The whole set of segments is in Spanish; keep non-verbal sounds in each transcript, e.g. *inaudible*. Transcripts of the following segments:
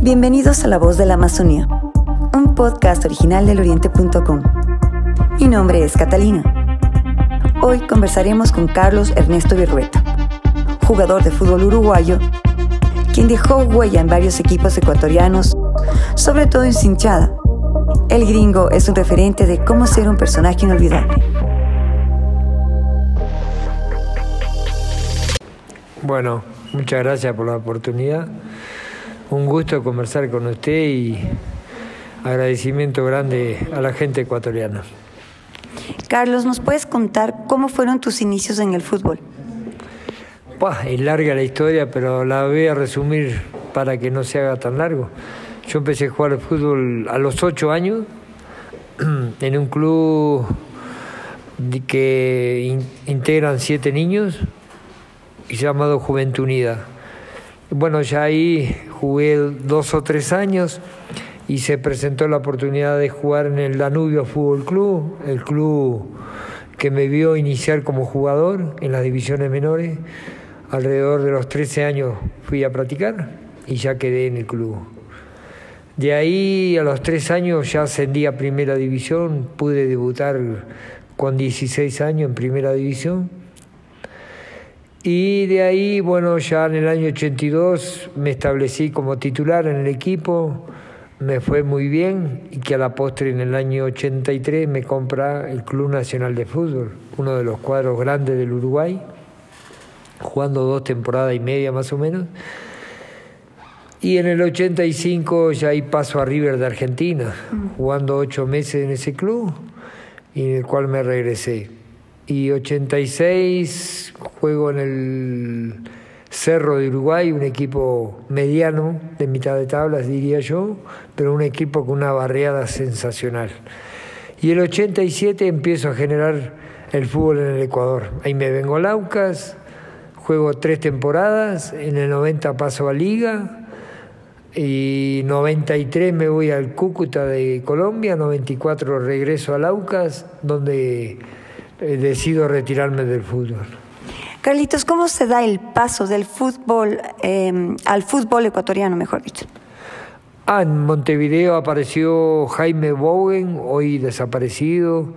Bienvenidos a La Voz de la Amazonía, un podcast original del Oriente.com. Mi nombre es Catalina. Hoy conversaremos con Carlos Ernesto Virrueta, jugador de fútbol uruguayo, quien dejó huella en varios equipos ecuatorianos, sobre todo en Cinchada. El gringo es un referente de cómo ser un personaje inolvidable. Bueno, muchas gracias por la oportunidad. Un gusto conversar con usted y agradecimiento grande a la gente ecuatoriana. Carlos, ¿nos puedes contar cómo fueron tus inicios en el fútbol? Bah, es larga la historia, pero la voy a resumir para que no se haga tan largo. Yo empecé a jugar al fútbol a los ocho años *clears throat* en un club que integran siete niños y llamado Juventud Unida. Bueno, ya ahí jugué dos o tres años y se presentó la oportunidad de jugar en el Danubio Fútbol Club, el club que me vio iniciar como jugador en las divisiones menores. Alrededor de los 13 años fui a practicar y ya quedé en el club. De ahí a los tres años ya ascendí a primera división, pude debutar con 16 años en primera división y de ahí, bueno, ya en el año 82 me establecí como titular en el equipo, me fue muy bien y que a la postre en el año 83 me compra el Club Nacional de Fútbol, uno de los cuadros grandes del Uruguay, jugando dos temporadas y media más o menos. Y en el 85 ya ahí paso a River de Argentina, jugando ocho meses en ese club y en el cual me regresé y 86 juego en el Cerro de Uruguay, un equipo mediano, de mitad de tablas diría yo, pero un equipo con una barriada sensacional. Y el 87 empiezo a generar el fútbol en el Ecuador. Ahí me vengo a Laucas, juego tres temporadas, en el 90 paso a Liga, y 93 me voy al Cúcuta de Colombia, 94 regreso a Laucas, donde eh, decido retirarme del fútbol. Carlitos, ¿cómo se da el paso del fútbol em, al fútbol ecuatoriano, mejor dicho? Ah, en Montevideo apareció Jaime Bowen, hoy desaparecido,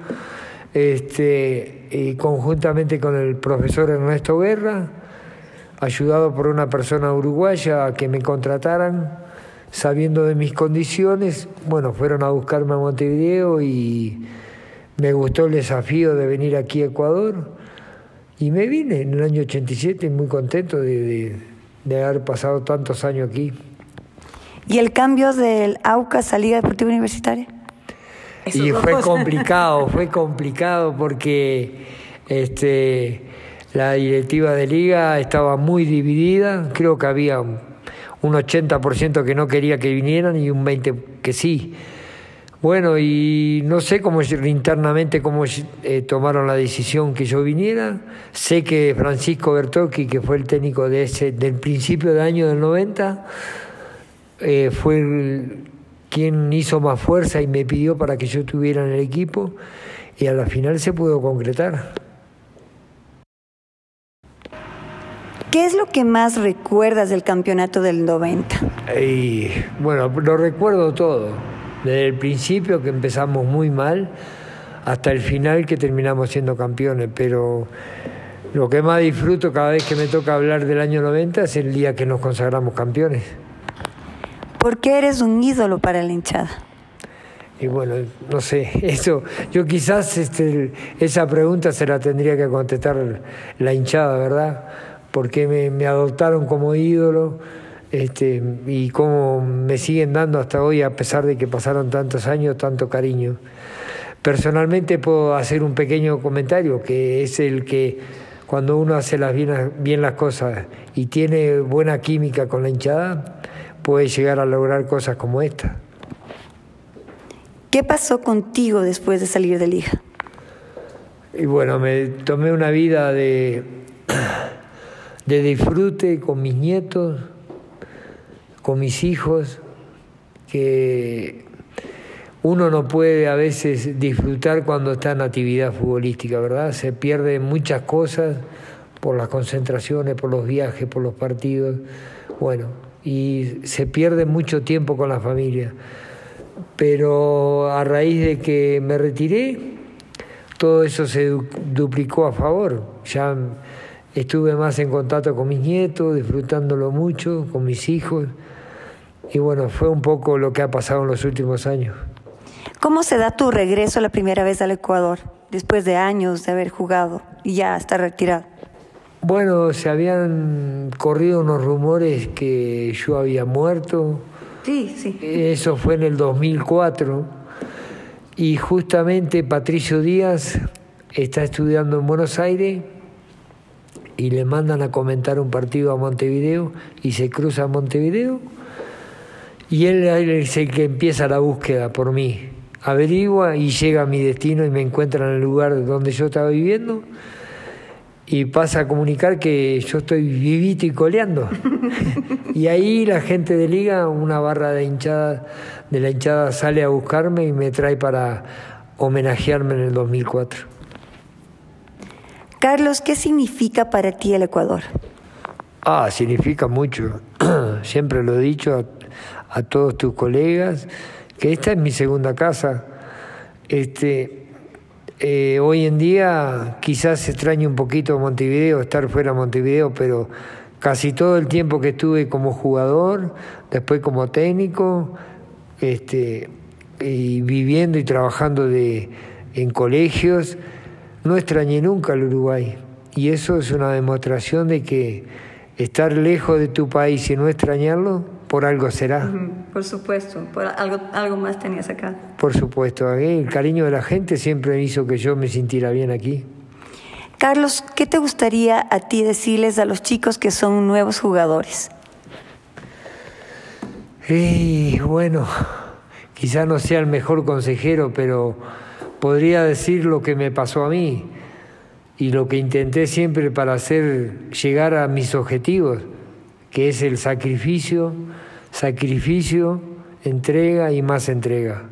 este, y conjuntamente con el profesor Ernesto Guerra, ayudado por una persona uruguaya a que me contrataran, sabiendo de mis condiciones, bueno, fueron a buscarme a Montevideo y me gustó el desafío de venir aquí a Ecuador y me vine en el año 87 muy contento de, haber pasado tantos años aquí. ¿Y el cambio del AUCAS a Liga Deportiva Universitaria? y fue complicado, fue complicado porque este, la directiva de liga estaba muy dividida, creo que había un 80% que no quería que vinieran y un 20% que sí. Bueno, y no sé cómo internamente cómo eh, tomaron la decisión que yo viniera. Sé que Francisco Bertocchi, que fue el técnico de ese, del principio del año del 90, eh, fue quien hizo más fuerza y me pidió para que yo estuviera en el equipo y a la final se pudo concretar. ¿Qué es lo que más recuerdas del campeonato del 90? bueno, lo recuerdo todo desde el principio que empezamos muy mal hasta el final que terminamos siendo campeones, pero lo que más disfruto cada vez que me toca hablar del año 90 es el día que nos consagramos campeones. ¿Por qué eres un ídolo para la hinchada? Y bueno, no sé, *laughs* eso, yo quizás este, esa pregunta se la tendría que contestar la hinchada, ¿verdad? Porque me, me adoptaron como ídolo este, y cómo me siguen dando hasta hoy, a pesar de que pasaron tantos años, tanto cariño. Personalmente puedo hacer un pequeño comentario, que es el que cuando uno hace las bien, bien las cosas y tiene buena química con la hinchada, puede llegar a lograr cosas como esta. ¿Qué pasó contigo después de salir de Liga? Y bueno, me tomé una vida de, de disfrute con mis nietos, con mis hijos, que uno no puede a veces disfrutar cuando está en actividad futbolística, ¿verdad? Se pierden muchas cosas por las concentraciones, por los viajes, por los partidos. Bueno, y se pierde mucho tiempo con la familia. Pero a raíz de que me retiré, todo eso se duplicó a favor. Ya estuve más en contacto con mis nietos, disfrutándolo mucho, con mis hijos. Y bueno, fue un poco lo que ha pasado en los últimos años. ¿Cómo se da tu regreso la primera vez al Ecuador, después de años de haber jugado y ya estar retirado? Bueno, se habían corrido unos rumores que yo había muerto. Sí, sí. Eso fue en el 2004. Y justamente Patricio Díaz está estudiando en Buenos Aires y le mandan a comentar un partido a Montevideo y se cruza a Montevideo y él es el que empieza la búsqueda por mí. Averigua y llega a mi destino y me encuentra en el lugar donde yo estaba viviendo y pasa a comunicar que yo estoy vivito y coleando. *laughs* y ahí la gente de liga, una barra de hinchada, de la hinchada sale a buscarme y me trae para homenajearme en el 2004. Carlos, ¿qué significa para ti el Ecuador? Ah, significa mucho. *clears throat* Siempre lo he dicho a, todos tus colegas que esta es mi segunda casa. Este, eh, hoy en día quizás extraño un poquito Montevideo, estar fuera de Montevideo, pero casi todo el tiempo que estuve como jugador, después como técnico, este, y viviendo y trabajando de, en colegios, no extrañé nunca el Uruguay. Y eso es una demostración de que estar lejos de tu país y no extrañarlo por algo será. Por supuesto, por algo, algo más tenías acá. Por supuesto, el cariño de la gente siempre hizo que yo me sintiera bien aquí. Carlos, ¿qué te gustaría a ti decirles a los chicos que son nuevos jugadores? Y bueno, quizá no sea el mejor consejero, pero podría decir lo que me pasó a mí y lo que intenté siempre para hacer llegar a mis objetivos que es el sacrificio, sacrificio, entrega y más entrega.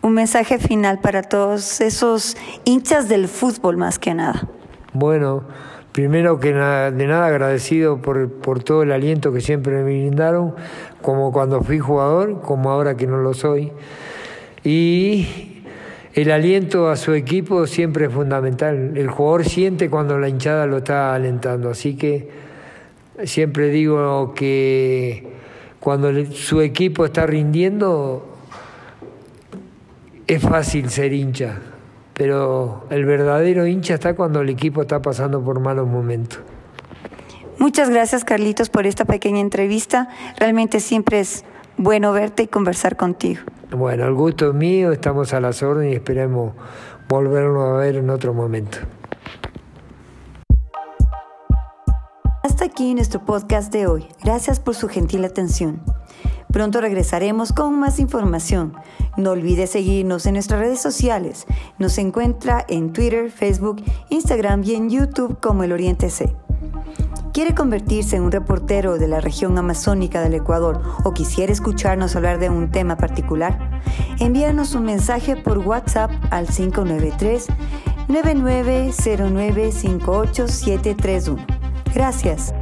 Un mensaje final para todos esos hinchas del fútbol más que nada. Bueno, primero que nada, de nada agradecido por, por todo el aliento que siempre me brindaron, como cuando fui jugador, como ahora que no lo soy. Y el aliento a su equipo siempre es fundamental. El jugador siente cuando la hinchada lo está alentando, así que Siempre digo que cuando su equipo está rindiendo, es fácil ser hincha, pero el verdadero hincha está cuando el equipo está pasando por malos momentos. Muchas gracias Carlitos por esta pequeña entrevista. Realmente siempre es bueno verte y conversar contigo. Bueno, el gusto es mío, estamos a las órdenes y esperemos volvernos a ver en otro momento. Hasta aquí nuestro podcast de hoy. Gracias por su gentil atención. Pronto regresaremos con más información. No olvide seguirnos en nuestras redes sociales. Nos encuentra en Twitter, Facebook, Instagram y en YouTube como El Oriente C. ¿Quiere convertirse en un reportero de la región amazónica del Ecuador o quisiera escucharnos hablar de un tema particular? Envíanos un mensaje por WhatsApp al 593 9909 58731. Gracias.